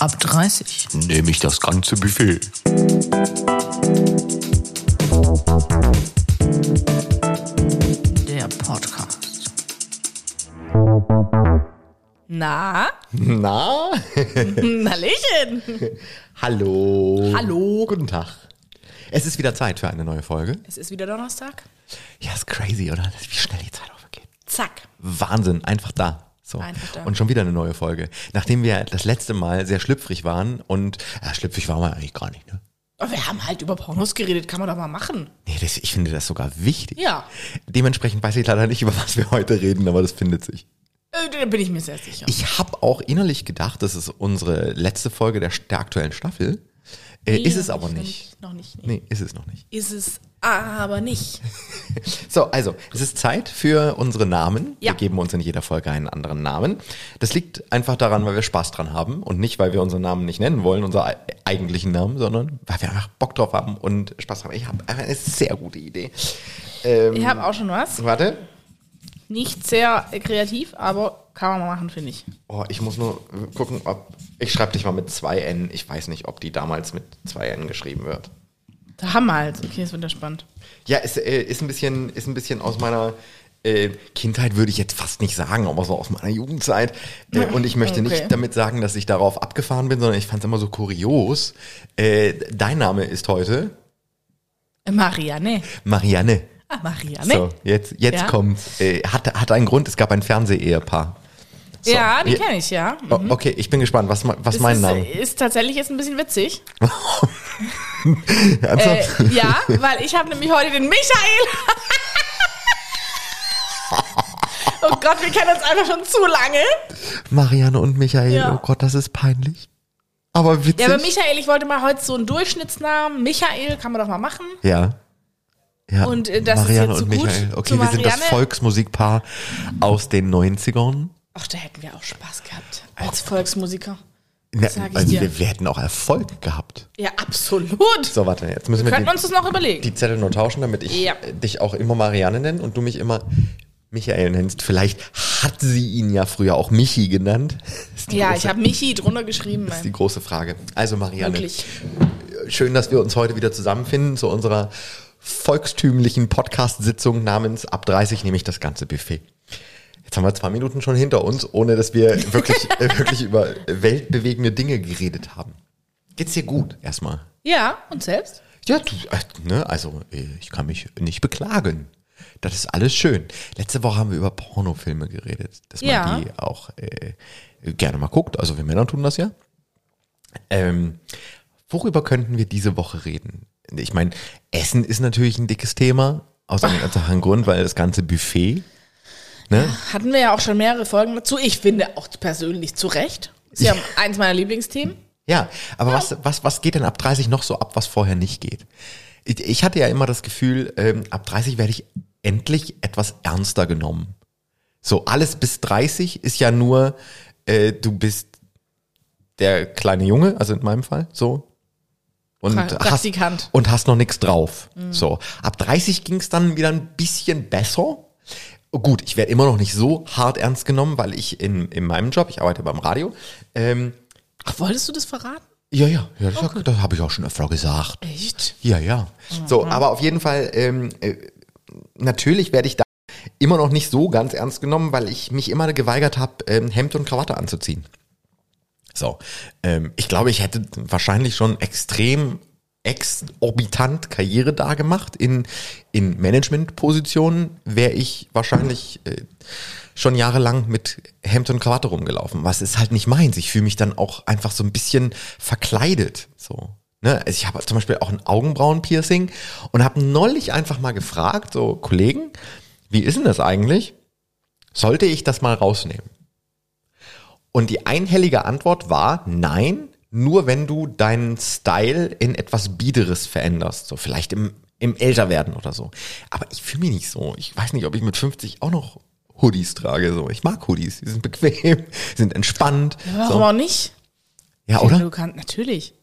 Ab 30. Nehme ich das ganze Buffet. Der Podcast. Na, Na? Hallöchen. Hallo. Hallo. Guten Tag. Es ist wieder Zeit für eine neue Folge. Es ist wieder Donnerstag. Ja, ist crazy, oder? Wie schnell die Zeit vergeht. Zack. Wahnsinn, einfach da. So. Und schon wieder eine neue Folge. Nachdem wir das letzte Mal sehr schlüpfrig waren und ja, schlüpfrig waren wir eigentlich gar nicht, ne? Aber wir haben halt über Pornos geredet, kann man doch mal machen. Nee, das, ich finde das sogar wichtig. Ja. Dementsprechend weiß ich leider nicht, über was wir heute reden, aber das findet sich. Äh, Da bin ich mir sehr sicher. Ich habe auch innerlich gedacht, das ist unsere letzte Folge der, der aktuellen Staffel. Äh, Nee, ist es aber noch nicht. Noch nicht. Nee. Nee, ist es noch nicht. Ist es aber nicht. So, also, es ist Zeit für unsere Namen. Ja. Wir geben uns in jeder Folge einen anderen Namen. Das liegt einfach daran, weil wir Spaß dran haben und nicht, weil wir unseren Namen nicht nennen wollen, unseren ei- eigentlichen Namen, sondern weil wir einfach Bock drauf haben und Spaß haben. Ich habe einfach eine sehr gute Idee. Ähm, Ich habe auch schon was. Warte. Nicht sehr kreativ, aber kann man mal machen, finde ich. Oh, ich muss nur gucken, ob. Ich schreibe dich mal mit zwei N. Ich weiß nicht, ob die damals mit zwei N geschrieben wird. Wir halt. Okay, das wird ja spannend. Ja, es äh, ist ein bisschen, ist ein bisschen aus meiner äh, Kindheit, würde ich jetzt fast nicht sagen, aber so aus meiner Jugendzeit. Äh, und ich möchte Okay. nicht damit sagen, dass ich darauf abgefahren bin, sondern ich fand es immer so kurios. Äh, dein Name ist heute Marianne. Marianne. Ah, Marianne. So, jetzt, jetzt Ja. kommt. Äh, hat, hat einen Grund, es gab ein Fernseh-Ehepaar. So, ja, die kenne ich, ja. Oh, okay, ich bin gespannt, was, was Das mein ist, Name? ist tatsächlich jetzt ein bisschen witzig. Ernsthaft? Äh, ja, weil ich habe nämlich heute den Michael. oh Gott, wir kennen uns einfach schon zu lange. Marianne und Michael, Ja. oh Gott, das ist peinlich. Aber witzig. Ja, aber Michael, ich wollte mal heute so einen Durchschnittsnamen. Michael kann man doch mal machen. Ja. Ja, Und, äh, das ist Marianne jetzt so und gut Michael. Okay, wir sind das. Volksmusikpaar aus den 90ern. Ach, da hätten wir auch Spaß gehabt als Volksmusiker. Ne, sag ich also wir, wir hätten auch Erfolg gehabt. Ja, absolut. So, warte, jetzt müssen wir wir, könnten die, uns das noch überlegen. die Zettel nur tauschen, damit ich Ja. dich auch immer Marianne nenne und du mich immer Michael nennst. Vielleicht hat sie ihn ja früher auch Michi genannt. Ja, große, ich habe Michi drunter geschrieben. ist die große Frage. Also Marianne, Wirklich. schön, dass wir uns heute wieder zusammenfinden zu unserer volkstümlichen Podcast-Sitzung namens Ab 30 nehme ich das ganze Buffet. Jetzt haben wir zwei Minuten schon hinter uns, ohne dass wir wirklich, wirklich über weltbewegende Dinge geredet haben. Geht's dir gut erstmal? Ja, und selbst? Ja, du, äh, ne, also äh, ich kann mich nicht beklagen. Das ist alles schön. Letzte Woche haben wir über Pornofilme geredet, dass man Ja. die auch äh, gerne mal guckt. Also wir Männer tun das ja. Ähm, worüber könnten wir diese Woche reden? Ich meine, Essen ist natürlich ein dickes Thema, aus einem einfachen Grund, weil das ganze Buffet. Ne? Hatten wir ja auch schon mehrere Folgen dazu. Ich finde auch persönlich zu Recht. Ist ja eins meiner Lieblingsthemen. Ja, aber was, was, was geht denn ab 30 noch so ab, was vorher nicht geht? Ich, ich hatte ja immer das Gefühl, ähm, ab 30 werde ich endlich etwas ernster genommen. So, alles bis 30 ist ja nur, äh, du bist der kleine Junge, also in meinem Fall, so. Und Pra- hast, Praktikant. und hast noch nichts drauf. So, ab 30 ging es dann wieder ein bisschen besser. Gut, ich werde immer noch nicht so hart ernst genommen, weil ich in, in meinem Job, ich arbeite beim Radio, ähm, Ach, wolltest du das verraten? ja, ja, ja das, das habe ich auch schon öfter gesagt. Echt? Ja, ja. So, aber auf jeden Fall, ähm, äh, natürlich werde ich da immer noch nicht so ganz ernst genommen, weil ich mich immer geweigert habe, ähm, Hemd und Krawatte anzuziehen. So, ähm, ich glaube, ich hätte wahrscheinlich schon extrem exorbitant Karriere da gemacht in, in Managementpositionen, wäre ich wahrscheinlich äh, schon jahrelang mit Hemd und Krawatte rumgelaufen. Was ist halt nicht meins. Ich fühle mich dann auch einfach so ein bisschen verkleidet. So. Ne? Also ich habe zum Beispiel auch ein Augenbrauenpiercing und habe neulich einfach mal gefragt, so Kollegen, wie ist denn das eigentlich? Sollte ich das mal rausnehmen? Und die einhellige Antwort war nein, nur wenn du deinen Style in etwas Biederes veränderst. So vielleicht im, im Älterwerden oder so. Aber ich fühle mich nicht so. Ich weiß nicht, ob ich mit 50 auch noch Hoodies trage. So, ich mag Hoodies. Die sind bequem, sind entspannt. Warum so. auch nicht? Ja, oder? Du kannst, natürlich.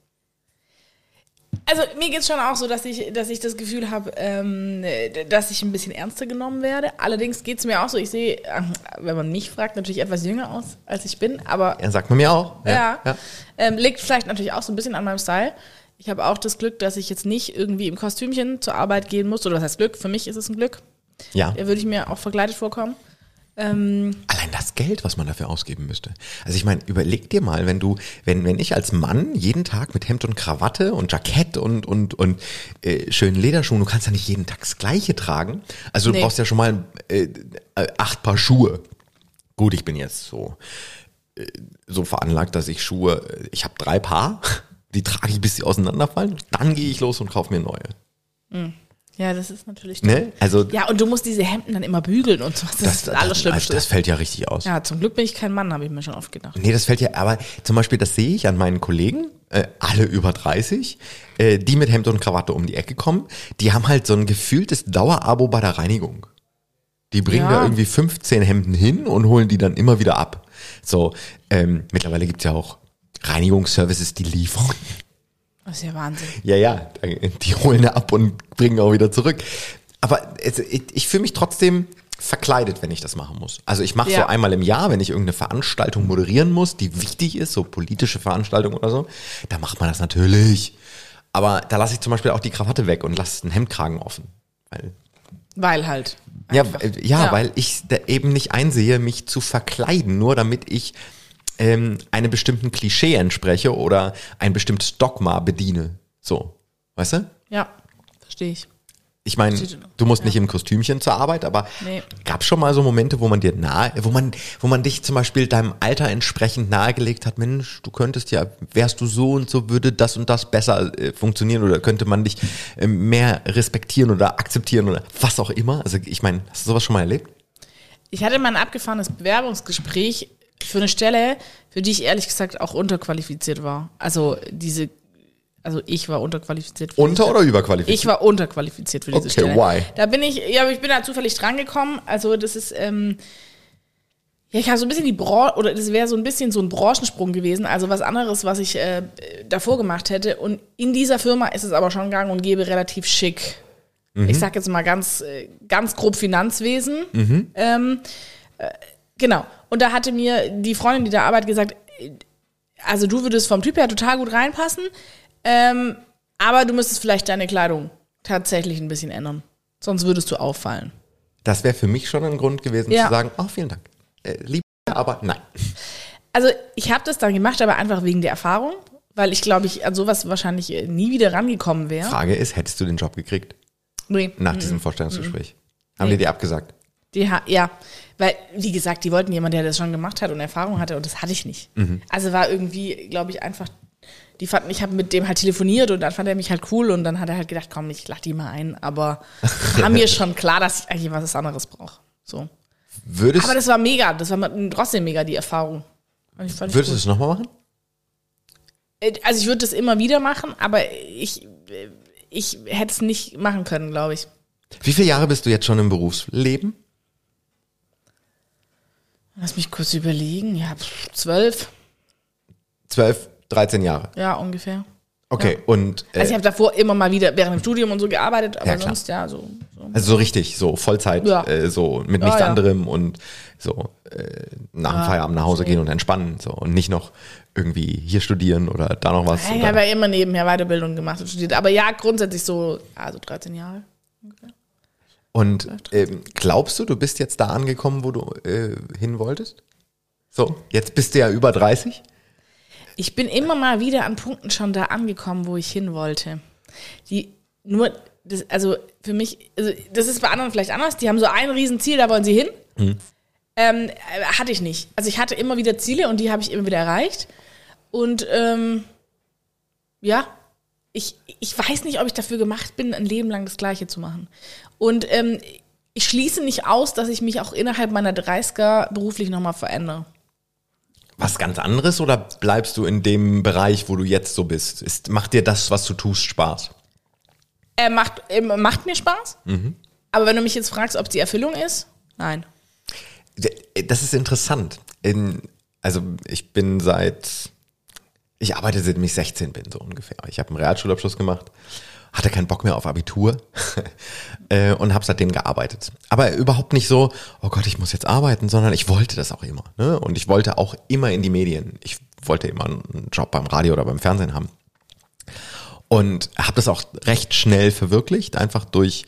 Also mir geht's schon auch so, dass ich, dass ich das Gefühl habe, ähm, dass ich ein bisschen ernster genommen werde. Allerdings geht's mir auch so, ich sehe, äh, wenn man mich fragt, natürlich etwas jünger aus, als ich bin, aber Ja, sagt man mir auch. ja, Ähm, liegt vielleicht natürlich auch so ein bisschen an meinem Style. Ich habe auch das Glück, dass ich jetzt nicht irgendwie im Kostümchen zur Arbeit gehen muss. Oder das heißt Glück, für mich ist es ein Glück. ja. Da würde ich mir auch verkleidet vorkommen. Ähm, Allein das Geld, was man dafür ausgeben müsste. Also ich meine, überleg dir mal, wenn du, wenn, wenn ich als Mann jeden Tag mit Hemd und Krawatte und Jackett und, und, und äh, schönen Lederschuhen, du kannst ja nicht jeden Tag das Gleiche tragen. Also du Nee. brauchst ja schon mal äh, äh, acht Paar Schuhe. Gut, ich bin jetzt so, äh, so veranlagt, dass ich Schuhe, äh, ich habe drei Paar, die trage ich, bis sie auseinanderfallen. Dann gehe ich los und kaufe mir neue. Ja, das ist natürlich. Ne? Also Ja, und du musst diese Hemden dann immer bügeln und so. Das, ist das Allerschlimmste. Das, das fällt ja richtig aus. ja, zum Glück bin ich kein Mann, habe ich mir schon oft gedacht. Nee, das fällt ja, aber zum Beispiel, das sehe ich an meinen Kollegen, äh, alle über 30, äh, die mit Hemd und Krawatte um die Ecke kommen, die haben halt so ein gefühltes Dauerabo bei der Reinigung. Die bringen Ja. da irgendwie 15 Hemden hin und holen die dann immer wieder ab. So, ähm, mittlerweile gibt's ja auch Reinigungsservices, die liefern. Das ist ja Wahnsinn. Ja, ja, die holen ab und bringen auch wieder zurück. Aber es, ich, ich fühle mich trotzdem verkleidet, wenn ich das machen muss. Also ich mache Ja. so einmal im Jahr, wenn ich irgendeine Veranstaltung moderieren muss, die wichtig ist, so politische Veranstaltung oder so, da macht man das natürlich. Aber da lasse ich zum Beispiel auch die Krawatte weg und lasse den Hemdkragen offen. Weil, Weil halt. ja, ja, Ja. weil ich da eben nicht einsehe, mich zu verkleiden, nur damit ich ähm, einem bestimmten Klischee entspreche oder ein bestimmtes Dogma bediene. So, weißt du? Ja, verstehe ich. Ich meine, du musst nicht im Kostümchen zur Arbeit, aber Nee. gab schon mal so Momente, wo man dir nahe, wo man, wo man dich zum Beispiel deinem Alter entsprechend nahegelegt hat, Mensch, du könntest ja, wärst du so und so, würde das und das besser äh, funktionieren oder könnte man dich äh, mehr respektieren oder akzeptieren oder was auch immer. Also ich meine, hast du sowas schon mal erlebt? Ich hatte mal ein abgefahrenes Bewerbungsgespräch für eine Stelle, für die ich ehrlich gesagt auch unterqualifiziert war. Also diese, also ich war unterqualifiziert. Für Unter- oder überqualifiziert? Ich war unterqualifiziert für diese Okay, Stelle. why? Da bin ich, ja, aber ich bin da zufällig drangekommen. Also das ist, ähm, ja, ich habe so ein bisschen die Branche, oder das wäre so ein bisschen so ein Branchensprung gewesen, also was anderes, was ich äh, davor gemacht hätte. Und in dieser Firma ist es aber schon gang und gäbe relativ schick. Ich sag jetzt mal ganz, äh, ganz grob Finanzwesen. Ähm, äh, genau. Und da hatte mir die Freundin, die da arbeitet, gesagt, also du würdest vom Typ her total gut reinpassen, ähm, aber du müsstest vielleicht deine Kleidung tatsächlich ein bisschen ändern. Sonst würdest du auffallen. Das wäre für mich schon ein Grund gewesen Ja. zu sagen, oh, vielen Dank. Äh, lieb, aber nein. Also ich habe das dann gemacht, aber einfach wegen der Erfahrung, weil ich glaube, ich an sowas wahrscheinlich äh, nie wieder rangekommen wäre. Frage ist, hättest du den Job gekriegt Nee. nach diesem Vorstellungsgespräch? Haben Mhm. Nee. die dir abgesagt? Die ha ja, weil, wie gesagt, die wollten jemanden, der das schon gemacht hat und Erfahrung hatte und das hatte ich nicht. Also war irgendwie, glaube ich, einfach, die fanden, ich habe mit dem halt telefoniert und dann fand er mich halt cool und dann hat er halt gedacht, komm, ich lach die mal ein, aber war mir schon klar, dass ich eigentlich was anderes brauche. So. Würdest, Aber das war mega, das war trotzdem mega die Erfahrung. Würdest du es nochmal machen? Äh, Also ich würde das immer wieder machen, aber ich, äh, ich hätte es nicht machen können, glaube ich. Wie viele Jahre bist du jetzt schon im Berufsleben? Lass mich kurz überlegen. Ja, zwölf, 12, 13 Jahre. ja, ungefähr. Okay, und äh, Also ich habe davor immer mal wieder während dem Studium und so gearbeitet, aber Ja, sonst ja so. so. also so richtig, so Vollzeit, Ja. äh, so mit Ja, nichts ja. anderem und so äh, nach dem Ja, Feierabend nach Hause gehen und entspannen so und nicht noch irgendwie hier studieren oder da noch was. Ja, ich habe ja immer nebenher Weiterbildung gemacht und studiert. Aber ja, grundsätzlich so, also 13 Jahre. Und ähm, glaubst du, du bist jetzt da angekommen, wo du äh, hin wolltest? So, jetzt bist du ja über 30. Ich bin immer mal wieder an Punkten schon da angekommen, wo ich hin wollte. Die nur, das, also für mich, also das ist bei anderen vielleicht anders. Die haben so ein Riesenziel, da wollen sie hin. Ähm, äh, hatte ich nicht. Also ich hatte immer wieder Ziele und die habe ich immer wieder erreicht. Und ähm, ja, ich, ich weiß nicht, ob ich dafür gemacht bin, ein Leben lang das Gleiche zu machen. Und ähm, ich schließe nicht aus, dass ich mich auch innerhalb meiner 30er beruflich nochmal verändere. Was ganz anderes oder bleibst du in dem Bereich, wo du jetzt so bist? Ist, macht dir das, was du tust, Spaß? Er macht, er macht mir Spaß. Aber wenn du mich jetzt fragst, ob es die Erfüllung ist, nein. Das ist interessant. In, also ich bin seit Ich arbeite seitdem ich 16 bin, so ungefähr. Ich habe einen Realschulabschluss gemacht, hatte keinen Bock mehr auf Abitur äh, und habe seitdem gearbeitet. Aber überhaupt nicht so, oh Gott, ich muss jetzt arbeiten, sondern ich wollte das auch immer. Ne? Und ich wollte auch immer in die Medien. Ich wollte immer einen Job beim Radio oder beim Fernsehen haben. Und habe das auch recht schnell verwirklicht, einfach durch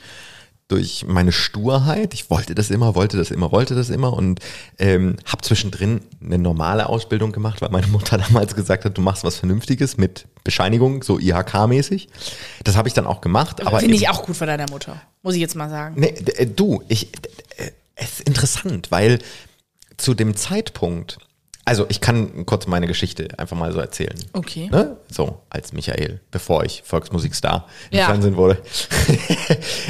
durch meine Sturheit. Ich wollte das immer, wollte das immer, wollte das immer und ähm, habe zwischendrin eine normale Ausbildung gemacht, weil meine Mutter damals gesagt hat, du machst was Vernünftiges mit Bescheinigung, so IHK-mäßig. Das habe ich dann auch gemacht. Aber Finde ich auch gut von deiner Mutter. Muss ich jetzt mal sagen. Nee, äh, du, ich, äh, es ist interessant, weil zu dem Zeitpunkt, also ich kann kurz meine Geschichte einfach mal so erzählen. Okay. Ne? So, als Michael, bevor ich Volksmusikstar im Ja. Fernsehen wurde.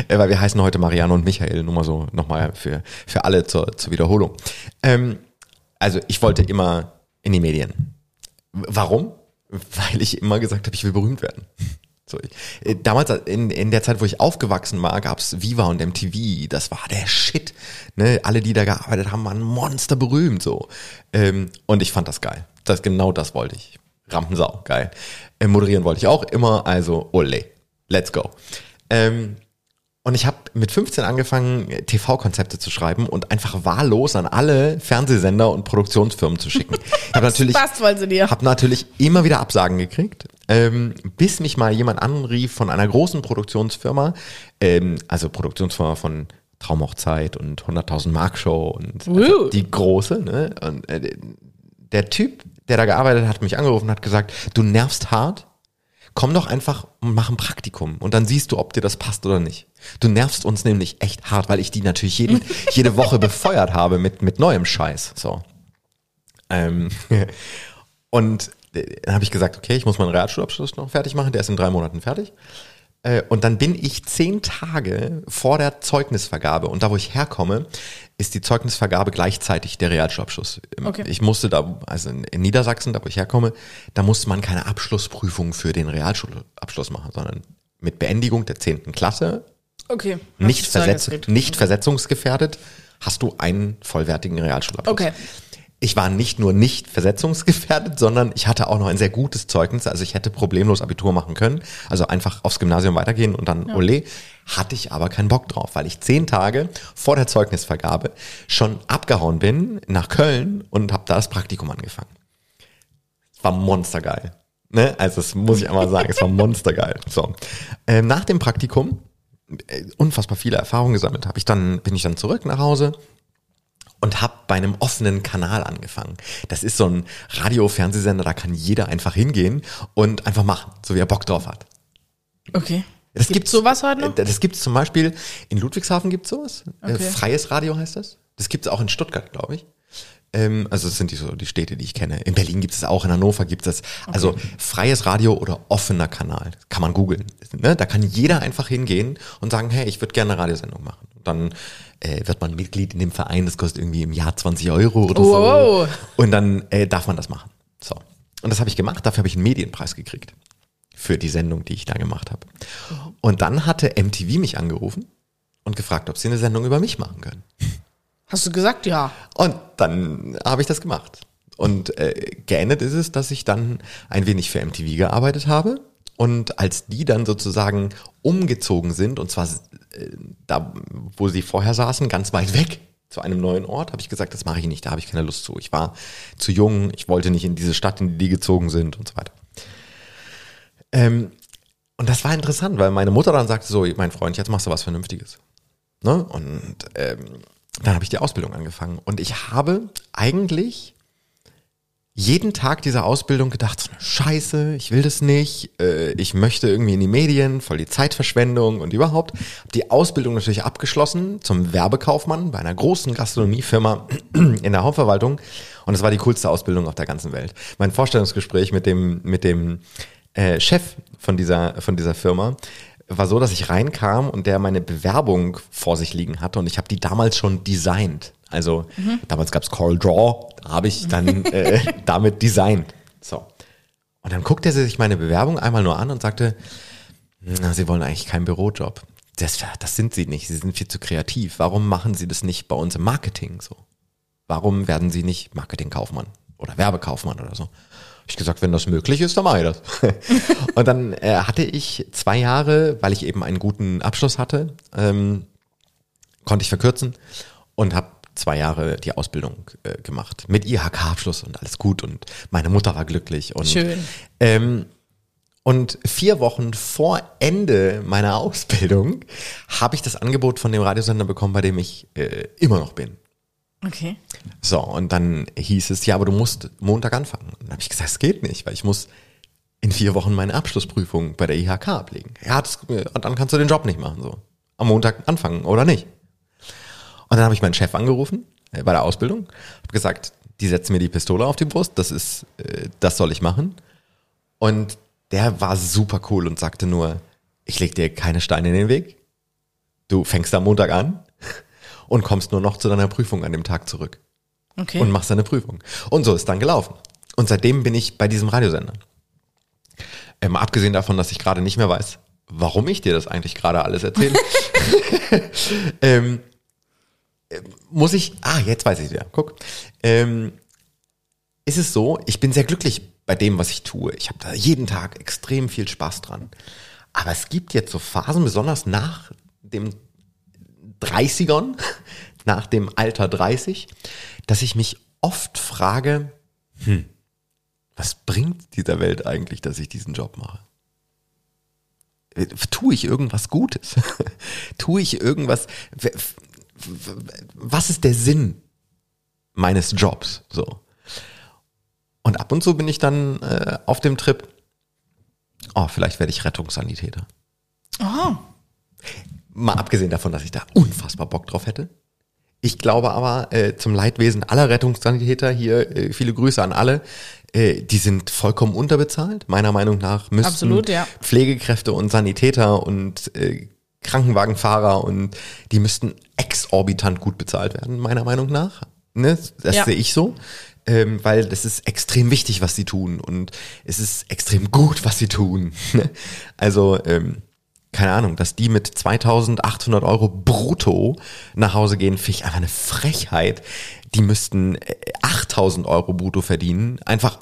Äh, weil wir heißen heute Marianne und Michael, nur mal so nochmal für, für alle zur, zur Wiederholung. Ähm, also ich wollte immer in die Medien. Warum? Weil ich immer gesagt habe, ich will berühmt werden. So, ich, äh, damals in, in der Zeit, wo ich aufgewachsen war, gab's Viva und MTV. Das war der Shit. Ne? Alle, die da gearbeitet haben, waren monster berühmt. So. Ähm, und ich fand das geil. Das, genau das wollte ich. Rampensau, geil. Äh, moderieren wollte ich auch immer, also ole. Let's go. Ähm, und ich habe mit 15 angefangen, TV-Konzepte zu schreiben und einfach wahllos an alle Fernsehsender und Produktionsfirmen zu schicken. Ich habe natürlich, hab natürlich immer wieder Absagen gekriegt, ähm, bis mich mal jemand anrief von einer großen Produktionsfirma, ähm, also Produktionsfirma von Traumhochzeit und 100.000 Mark Show und also die große. Ne? Und äh, der Typ, der da gearbeitet hat, mich angerufen und hat gesagt, du nervst hart, komm doch einfach und mach ein Praktikum und dann siehst du, ob dir das passt oder nicht. Du nervst uns nämlich echt hart, weil ich die natürlich jeden, jede Woche befeuert habe mit, mit neuem Scheiß. So. Ähm, und äh, dann habe ich gesagt, okay, ich muss meinen Realschulabschluss noch fertig machen, der ist in drei Monaten fertig. Äh, Und dann bin ich zehn Tage vor der Zeugnisvergabe und da, wo ich herkomme, ist die Zeugnisvergabe gleichzeitig der Realschulabschluss. Okay. Ich musste da, also in Niedersachsen, da wo ich herkomme, da musste man keine Abschlussprüfung für den Realschulabschluss machen, sondern mit Beendigung der zehnten Klasse, Okay. nicht, versetz, nicht versetzungsgefährdet, hast du einen vollwertigen Realschulabschluss. Okay. Ich war nicht nur nicht versetzungsgefährdet, sondern ich hatte auch noch ein sehr gutes Zeugnis. Also ich hätte problemlos Abitur machen können. Also einfach aufs Gymnasium weitergehen und dann ole. Hatte ich aber keinen Bock drauf, weil ich zehn Tage vor der Zeugnisvergabe schon abgehauen bin nach Köln und habe da das Praktikum angefangen. Es war monstergeil. Ne? Also das muss ich einmal sagen, es war monstergeil. So. Ähm, nach dem Praktikum äh, unfassbar viele Erfahrungen gesammelt habe ich dann bin ich dann zurück nach Hause und habe bei einem offenen Kanal angefangen. Das ist so ein Radio-Fernsehsender, da kann jeder einfach hingehen und einfach machen, so wie er Bock drauf hat. Okay. Das Gibt's sowas heute noch? äh, Das gibt's zum Beispiel in Ludwigshafen gibt's sowas. Äh, Okay. Freies Radio heißt das. Das gibt's auch in Stuttgart, glaube ich. Ähm, also das sind die so die Städte, die ich kenne. In Berlin gibt es auch, in Hannover gibt es. Also freies Radio oder offener Kanal, kann man googeln. Ne? Da kann jeder einfach hingehen und sagen, hey, ich würde gerne eine Radiosendung machen. Dann äh, wird man Mitglied in dem Verein, das kostet irgendwie im Jahr 20 Euro oder Wow. so. Und dann äh, darf man das machen. So. Und das habe ich gemacht, dafür habe ich einen Medienpreis gekriegt. Für die Sendung, die ich da gemacht habe. Und dann hatte MTV mich angerufen und gefragt, ob sie eine Sendung über mich machen können. Hast du gesagt, ja. Und dann habe ich das gemacht. Und äh, geendet ist es, dass ich dann ein wenig für MTV gearbeitet habe. Und als die dann sozusagen umgezogen sind, und zwar da, wo sie vorher saßen, ganz weit weg zu einem neuen Ort, habe ich gesagt, das mache ich nicht, da habe ich keine Lust zu. Ich war zu jung, ich wollte nicht in diese Stadt, in die die gezogen sind und so weiter. Ähm, und das war interessant, weil meine Mutter dann sagte so, mein Freund, jetzt machst du was Vernünftiges. Ne? Und ähm, dann habe ich die Ausbildung angefangen. Und ich habe eigentlich jeden Tag dieser Ausbildung gedacht, so eine Scheiße, ich will das nicht, äh, ich möchte irgendwie in die Medien, voll die Zeitverschwendung und überhaupt. Hab die Ausbildung natürlich abgeschlossen zum Werbekaufmann bei einer großen Gastronomiefirma in der Hauptverwaltung und es war die coolste Ausbildung auf der ganzen Welt. Mein Vorstellungsgespräch mit dem mit dem äh, Chef von dieser von dieser Firma war so, dass ich reinkam und der meine Bewerbung vor sich liegen hatte und ich habe die damals schon designt. Also damals gab's Coral Draw, da habe ich dann äh, damit designt. So. Und dann guckte er sich meine Bewerbung einmal nur an und sagte, na, Sie wollen eigentlich keinen Bürojob. Das, das sind Sie nicht. Sie sind viel zu kreativ. Warum machen Sie das nicht bei uns im Marketing so? Warum werden Sie nicht Marketingkaufmann oder Werbekaufmann oder so? Ich gesagt, wenn das möglich ist, dann mache ich das. und dann äh, hatte ich zwei Jahre, weil ich eben einen guten Abschluss hatte, ähm, konnte ich verkürzen und habe zwei Jahre die Ausbildung äh, gemacht mit IHK-Abschluss und alles gut und meine Mutter war glücklich und Schön. Ähm, und vier Wochen vor Ende meiner Ausbildung habe ich das Angebot von dem Radiosender bekommen, bei dem ich äh, immer noch bin. Okay. So, und dann hieß es, ja, aber du musst Montag anfangen. Und dann habe ich gesagt, es geht nicht, weil ich muss in vier Wochen meine Abschlussprüfung bei der IHK ablegen. Ja, das, dann kannst du den Job nicht machen. So. Am Montag anfangen oder nicht. Und dann habe ich meinen Chef angerufen äh, bei der Ausbildung, habe gesagt, die setzen mir die Pistole auf die Brust, das ist, äh, das soll ich machen. Und der war super cool und sagte nur, ich leg dir keine Steine in den Weg. Du fängst am Montag an und kommst nur noch zu deiner Prüfung an dem Tag zurück Okay. und machst deine Prüfung. Und so ist dann gelaufen. Und seitdem bin ich bei diesem Radiosender. Ähm, abgesehen davon, dass ich gerade nicht mehr weiß, warum ich dir das eigentlich gerade alles erzähle, ähm, äh, muss ich, ah, jetzt weiß ich wieder, guck, ähm, ist es so, ich bin sehr glücklich bei dem, was ich tue. Ich habe da jeden Tag extrem viel Spaß dran. Aber es gibt jetzt so Phasen, besonders nach dem 30ern, nach dem Alter 30, dass ich mich oft frage, hm, was bringt dieser Welt eigentlich, dass ich diesen Job mache? Tue ich irgendwas Gutes? Tue ich irgendwas? Was ist der Sinn meines Jobs? So. Und ab und zu bin ich dann äh, auf dem Trip, oh, vielleicht werde ich Rettungssanitäter. Oh. Mal abgesehen davon, dass ich da unfassbar Bock drauf hätte. Ich glaube aber, äh, zum Leidwesen aller Rettungssanitäter hier, äh, viele Grüße an alle, äh, die sind vollkommen unterbezahlt. Meiner Meinung nach müssten Absolut, ja. Pflegekräfte und Sanitäter und äh, Krankenwagenfahrer und die müssten exorbitant gut bezahlt werden, meiner Meinung nach. Ne? Das Ja. sehe ich so. Ähm, weil das ist extrem wichtig, was sie tun und es ist extrem gut, was sie tun. also, ähm, keine Ahnung, dass die mit 2800 Euro brutto nach Hause gehen, finde ich einfach eine Frechheit. Die müssten äh, 8000 Euro brutto verdienen. Einfach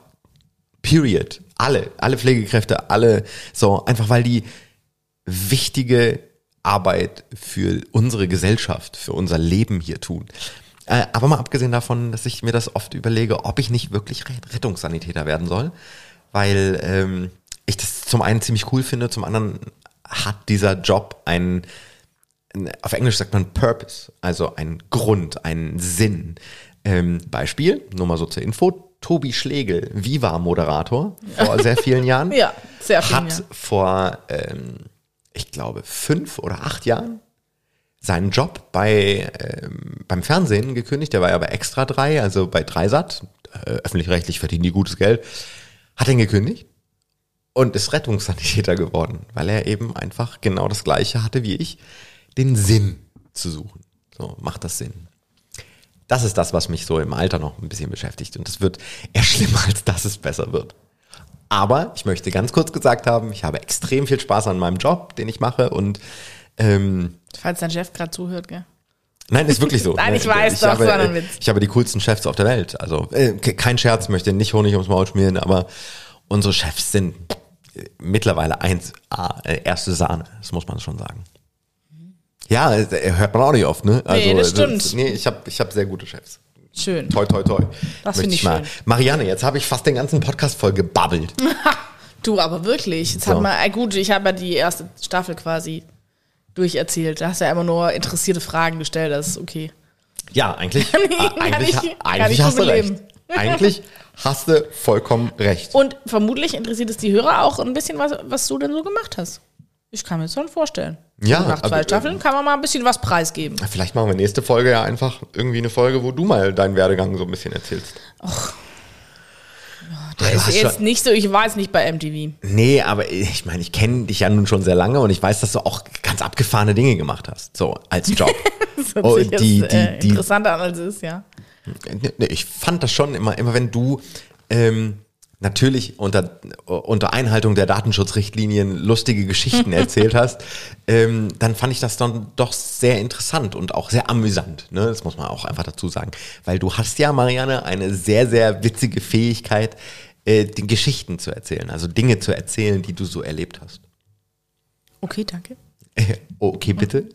period. Alle, alle Pflegekräfte, alle so, einfach weil die wichtige Arbeit für unsere Gesellschaft, für unser Leben hier tun. Äh, aber mal abgesehen davon, dass ich mir das oft überlege, ob ich nicht wirklich Ret- Rettungssanitäter werden soll, weil ähm, ich das zum einen ziemlich cool finde, zum anderen hat dieser Job einen, auf Englisch sagt man Purpose, also einen Grund, einen Sinn. Ähm, Beispiel, nur mal so zur Info, Tobi Schlegel, Viva-Moderator vor sehr vielen Jahren, Ja, sehr viel. hat ja. vor, ähm, ich glaube, fünf oder acht Jahren seinen Job bei, ähm, beim Fernsehen gekündigt. Der war ja bei Extra 3, also bei Dreisat. Äh, öffentlich-rechtlich verdienen die gutes Geld. Hat ihn gekündigt und ist Rettungssanitäter geworden, weil er eben einfach genau das Gleiche hatte wie ich, den Sinn zu suchen. So, macht das Sinn? Das ist das, was mich so im Alter noch ein bisschen beschäftigt. Und es wird eher schlimmer, als dass es besser wird. Aber ich möchte ganz kurz gesagt haben, ich habe extrem viel Spaß an meinem Job, den ich mache. Und ähm, Falls dein Chef gerade zuhört, gell? nein, ist wirklich so. Nein, ich weiß doch, habe, so ein äh, Witz. Ich habe die coolsten Chefs auf der Welt. Also äh, ke- kein Scherz, möchte nicht Honig ums Maul schmieren, aber unsere Chefs sind äh, mittlerweile eins, ah, äh, erste Sahne. Das muss man schon sagen. Ja, äh, hört man auch nicht oft, ne? Also, Nee, das äh, stimmt. nee, ich habe ich hab sehr gute Chefs. Schön. Toi, toi, toi. Das finde ich mal. schön. Marianne, jetzt habe ich fast den ganzen Podcast voll gebabbelt. Du, aber wirklich. Jetzt So. hat man, äh, gut, ich habe ja die erste Staffel quasi durcherzählt. Da hast du ja immer nur interessierte Fragen gestellt, das ist okay. Ja, eigentlich, äh, ich- eigentlich, ich eigentlich hast du recht. Eigentlich hast du vollkommen recht. Und vermutlich interessiert es die Hörer auch ein bisschen, was, was du denn so gemacht hast. Ich kann mir das schon vorstellen. Ja, Nach zwei aber, Staffeln kann man mal ein bisschen was preisgeben. Vielleicht machen wir nächste Folge ja einfach irgendwie eine Folge, wo du mal deinen Werdegang so ein bisschen erzählst. Der du ist jetzt nicht so, ich war jetzt nicht bei MTV. Nee, aber ich meine, ich kenne dich ja nun schon sehr lange und ich weiß, dass du auch ganz abgefahrene Dinge gemacht hast, so als Job. Das Oh, jetzt, die- äh, die- die- interessanter an, als es ist, ja. Nee, nee, ich fand das schon immer, immer wenn du ähm, natürlich unter, unter Einhaltung der Datenschutzrichtlinien lustige Geschichten erzählt hast, ähm, dann fand ich das dann doch sehr interessant und auch sehr amüsant. Ne? Das muss man auch einfach dazu sagen. Weil du hast ja, Marianne, eine sehr, sehr witzige Fähigkeit, äh, die Geschichten zu erzählen, also Dinge zu erzählen, die du so erlebt hast. Okay, danke. Okay, bitte.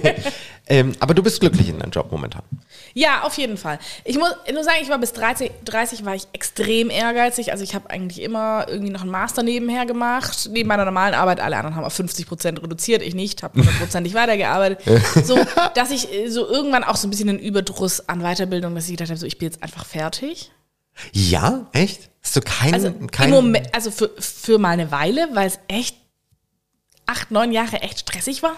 ähm, aber du bist glücklich in deinem Job momentan. Ja, auf jeden Fall. Ich muss nur sagen, ich war bis 30, 30 war ich extrem ehrgeizig. Also ich habe eigentlich immer irgendwie noch einen Master nebenher gemacht, neben meiner normalen Arbeit. Alle anderen haben auf 50 Prozent reduziert, ich nicht, habe 100 Prozent weitergearbeitet. so, dass ich äh, so irgendwann auch so ein bisschen einen Überdruss an Weiterbildung, dass ich gedacht habe, so ich bin jetzt einfach fertig. Ja, echt? Hast du keinen, Also, Moment, also für, für mal eine Weile, weil es echt acht, neun Jahre echt stressig war.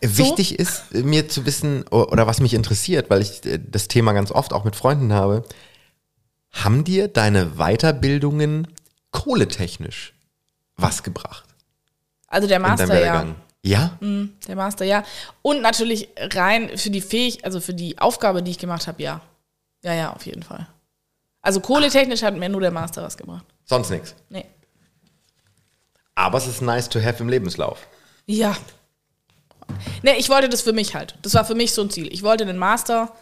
Wichtig ist äh, mir zu wissen, oder was mich interessiert, weil ich äh, das Thema ganz oft auch mit Freunden habe, haben dir deine Weiterbildungen kohletechnisch was gebracht Also der Master, ja. Ja? Der Master, ja. Und natürlich rein für die Fähig, also für die Aufgabe, die ich gemacht habe, ja. Ja, ja, auf jeden Fall. Also kohletechnisch hat mir nur der Master was gebracht. Sonst nichts. Nee. Aber es ist nice to have im Lebenslauf. Ja. Nee, ich wollte das für mich halt. Das war für mich so ein Ziel. Ich wollte den Master,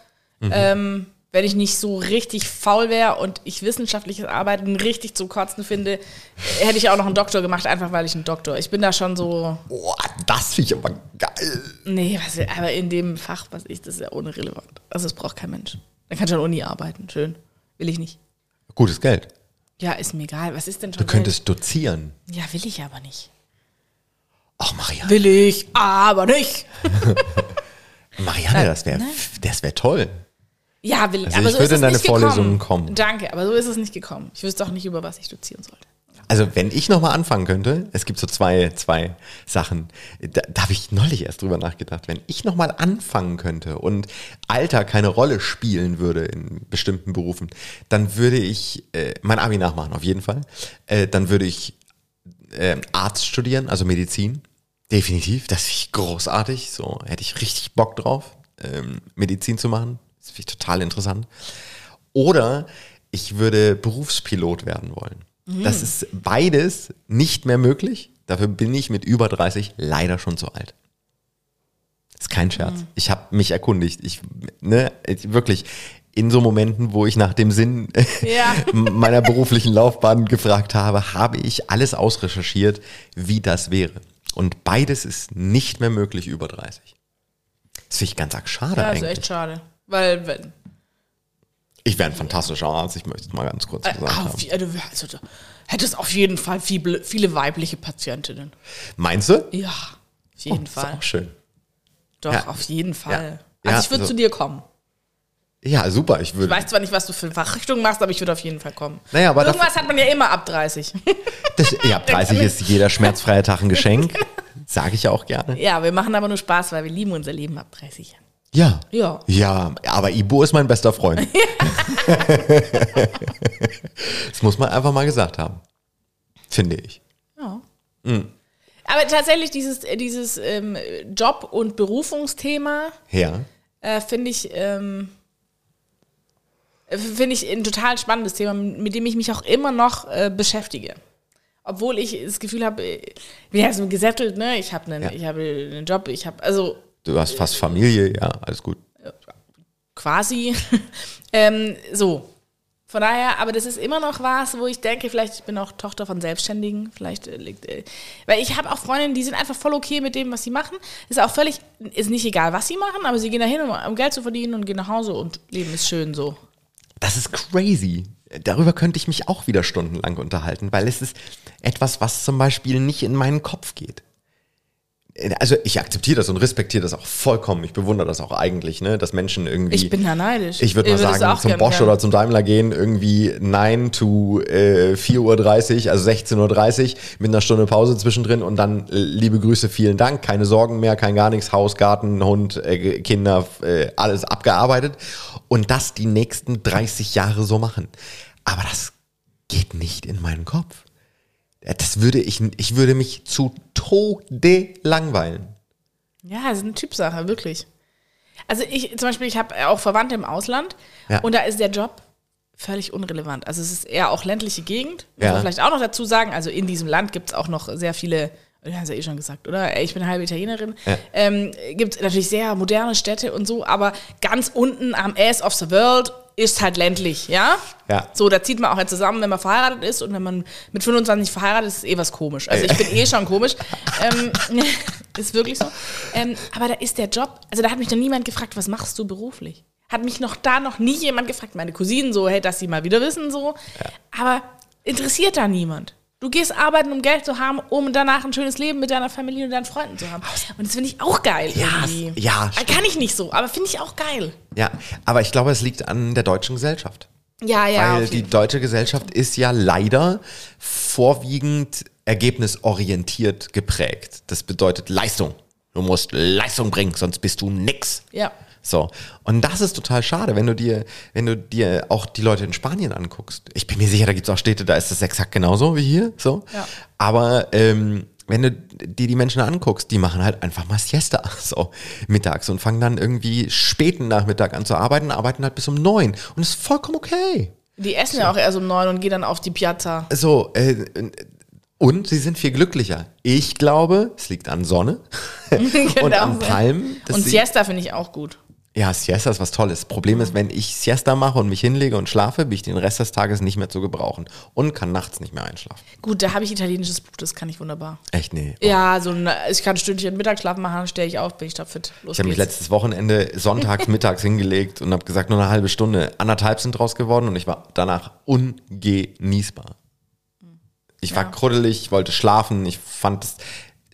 ähm, wenn ich nicht so richtig faul wäre und ich wissenschaftliches Arbeiten richtig zum Kotzen finde, hätte ich auch noch einen Doktor gemacht, einfach weil ich einen Doktor. Ich bin da schon so, Boah, das finde ich aber geil. nee, was, aber in dem Fach, was ich, das ist ja ohne relevant. Also das braucht kein Mensch. Dann kann schon Uni arbeiten. Schön. Will ich nicht. Gutes Geld. Ja, ist mir egal. Was ist denn schon? Du könntest dozieren. Geld? Ja, will ich aber nicht. Ach, Marianne. Will ich, aber nicht. Marianne, das wäre das wär toll. Ja, will Also aber ich so würde in deine. Vorlesungen kommen. Danke, aber so ist es nicht gekommen. Ich wüsste auch nicht, über was ich dozieren sollte. Also wenn ich nochmal anfangen könnte, es gibt so zwei, zwei Sachen, da, da habe ich neulich erst drüber nachgedacht, wenn ich nochmal anfangen könnte und Alter keine Rolle spielen würde in bestimmten Berufen, dann würde ich äh, mein Abi nachmachen, auf jeden Fall. Äh, dann würde ich äh, Arzt studieren, also Medizin. Definitiv, das ich großartig. So hätte ich richtig Bock drauf, ähm, Medizin zu machen. Das finde ich total interessant. Oder ich würde Berufspilot werden wollen. Das ist beides nicht mehr möglich. Dafür bin ich mit über 30 leider schon zu alt. ist kein Scherz. Ich habe mich erkundigt. Ich, ne, ich, wirklich in so Momenten, wo ich nach dem Sinn Ja. meiner beruflichen Laufbahn gefragt habe, habe ich alles ausrecherchiert, wie das wäre. Und beides ist nicht mehr möglich über 30. Das finde ich ganz arg schade Ja, ist eigentlich. echt schade. Weil, wenn. Ich wäre ein fantastischer Arzt, ich möchte es mal ganz kurz Äh, gesagt haben. also, also, du hättest auf jeden Fall viele, viele weibliche Patientinnen. Meinst du? Ja, auf jeden Ist Fall. auch schön. Doch, Ja. auf jeden Fall. Ja. Also Ja, ich würde so- zu dir kommen. Ja, super. Ich Ich würde. weiß zwar nicht, was du für Fachrichtung machst, aber ich würde auf jeden Fall kommen. Naja, aber Irgendwas hat man ja immer ab 30. Das, ja, 30 ist jeder schmerzfreie Tag ein Geschenk. Sage ich ja auch gerne. ja, wir machen aber nur Spaß, weil wir lieben unser Leben ab 30 Jahren. Ja. Ja. Ja, aber Ibo ist mein bester Freund. das muss man einfach mal gesagt haben. Finde ich. Ja. Mhm. Aber tatsächlich dieses, äh, dieses ähm, Job- und Berufungsthema Ja. äh, finde ich, ähm, äh, finde ich ein total spannendes Thema, mit dem ich mich auch immer noch äh, beschäftige. Obwohl ich das Gefühl habe, ich bin ja so gesettelt, ne? Ich habe einen, Ja. ich habe einen Job, ich habe also Du hast fast Familie, ja, alles gut. quasi ähm, so. Von daher, aber das ist immer noch was, wo ich denke, vielleicht ich bin auch Tochter von Selbstständigen, vielleicht äh, liegt, äh, weil ich habe auch Freundinnen, die sind einfach voll okay mit dem, was sie machen. Ist auch völlig, ist nicht egal, was sie machen, aber sie gehen dahin, um, um Geld zu verdienen und gehen nach Hause und Leben ist schön so. Das ist crazy. Darüber könnte ich mich auch wieder stundenlang unterhalten, weil es ist etwas, was zum Beispiel nicht in meinen Kopf geht. Also ich akzeptiere das und respektiere das auch vollkommen. Ich bewundere das auch eigentlich, ne, dass Menschen irgendwie. Ich bin da neidisch. Ich würde mal es sagen, zum Bosch können. oder zum Daimler gehen, irgendwie 9 to äh, 4.30 Uhr, also 16.30 Uhr mit einer Stunde Pause zwischendrin und dann äh, liebe Grüße, vielen Dank, keine Sorgen mehr, kein gar nichts, Haus, Garten, Hund, äh, Kinder, äh, alles abgearbeitet und das die nächsten 30 Jahre so machen. Aber das geht nicht in meinen Kopf. Das würde ich, ich würde mich zu Tode langweilen. Ja, das ist eine Typsache, wirklich. Also ich zum Beispiel, ich habe auch Verwandte im Ausland Ja. und da ist der Job völlig unrelevant. Also es ist eher auch ländliche Gegend, muss Ja. man vielleicht auch noch dazu sagen. Also in diesem Land gibt es auch noch sehr viele, du hast ja eh schon gesagt, oder? Ich bin halbe Italienerin. Ja. Ähm, gibt natürlich sehr moderne Städte und so, aber ganz unten am Ass of the World ist halt ländlich, ja? Ja. So, da zieht man auch halt zusammen, wenn man verheiratet ist und wenn man mit 25 verheiratet ist, ist eh was komisch. Also ich bin eh schon komisch. ähm, ist wirklich so. Ähm, aber da ist der Job, also da hat mich noch niemand gefragt, was machst du beruflich? Hat mich noch da noch nie jemand gefragt. Meine Cousinen so, hey, dass sie mal wieder wissen, so. Aber interessiert da niemand. Du gehst arbeiten, um Geld zu haben, um danach ein schönes Leben mit deiner Familie und deinen Freunden zu haben. Und das finde ich auch geil. Ja, irgendwie. ja, Äh, Kann ich nicht so, aber finde ich auch geil. Ja, aber ich glaube, es liegt an der deutschen Gesellschaft. Ja, ja. Weil die deutsche Gesellschaft ist ja leider vorwiegend ergebnisorientiert geprägt. Das bedeutet Leistung. Du musst Leistung bringen, sonst bist du nix. Ja. So. Und das ist total schade, wenn du dir, wenn du dir auch die Leute in Spanien anguckst. Ich bin mir sicher, da gibt es auch Städte, da ist das exakt genauso wie hier. So. Ja. Aber ähm, wenn du dir die Menschen anguckst, die machen halt einfach mal Siesta so mittags und fangen dann irgendwie späten Nachmittag an zu arbeiten, arbeiten halt bis um neun. Und das ist vollkommen okay. Die essen ja auch erst um neun und gehen dann auf die Piazza. So, äh, und sie sind viel glücklicher. Ich glaube, es liegt an Sonne und Genau an so. Palmen. Und sie- Siesta finde ich auch gut. Ja, Siesta ist was Tolles. Problem ist, wenn ich Siesta mache und mich hinlege und schlafe, bin ich den Rest des Tages nicht mehr zu gebrauchen und kann nachts nicht mehr einschlafen. Gut, da habe ich italienisches Blut, das kann ich wunderbar. Echt, nee. Ja, so ein, ich kann ein Stündchen Mittagsschlaf machen, dann stehe ich auf, bin ich topfit. Los Ich habe mich letztes Wochenende sonntags mittags hingelegt und habe gesagt, nur eine halbe Stunde. Anderthalb sind draus geworden und ich war danach ungenießbar. Ich war Ja. kruddelig, ich wollte schlafen, ich fand das,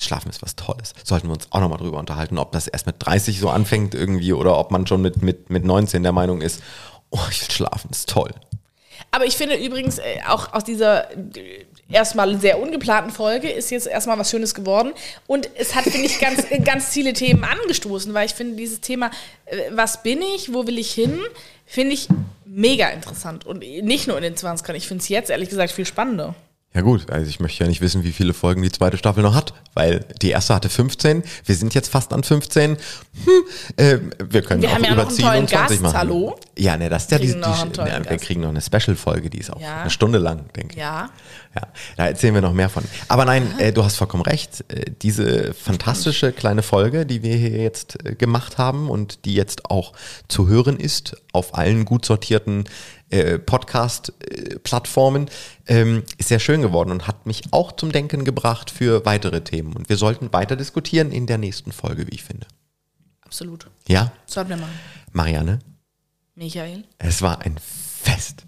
Schlafen ist was Tolles. Sollten wir uns auch nochmal drüber unterhalten, ob das erst mit 30 so anfängt irgendwie oder ob man schon mit, mit, mit 19 der Meinung ist, oh, ich will schlafen, ist toll. Aber ich finde übrigens, äh, auch aus dieser äh, erstmal sehr ungeplanten Folge ist jetzt erstmal was Schönes geworden. Und es hat, finde ich, ganz, äh, ganz viele Themen angestoßen, weil ich finde, dieses Thema, äh, was bin ich, wo will ich hin, finde ich mega interessant. Und nicht nur in den 20ern. Ich finde es jetzt ehrlich gesagt viel spannender. Ja gut, also ich möchte ja nicht wissen, wie viele Folgen die zweite Staffel noch hat, weil die erste hatte 15, wir sind jetzt fast an 15. Hm, äh, wir können Wir auch haben ja noch einen überziehen und 20 Gast, machen. hallo? Ja, ne, das ist ja die, die tollen ne, wir kriegen noch eine Special-Folge, die ist auch Ja. eine Stunde lang, denke ich. Ja. Ja, da erzählen wir noch mehr von. Aber nein, äh, du hast vollkommen recht. Äh, diese fantastische kleine Folge, die wir hier jetzt äh, gemacht haben und die jetzt auch zu hören ist auf allen gut sortierten äh, Podcast-Plattformen, ähm, ist sehr schön geworden und hat mich auch zum Denken gebracht für weitere Themen. Und wir sollten weiter diskutieren in der nächsten Folge, wie ich finde. Absolut. Ja, Sollten wir machen. Marianne, Michael? es war ein Fest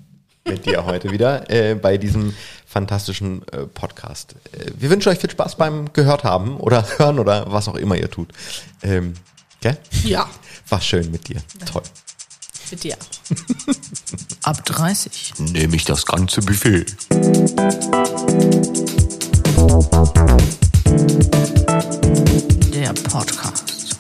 mit dir heute wieder äh, bei diesem fantastischen äh, Podcast. Äh, wir wünschen euch viel Spaß beim gehört haben oder hören oder was auch immer ihr tut. Ähm, gell? Ja. War schön mit dir. Toll für dir. Ab 30 nehme ich das ganze Buffet. Der Podcast.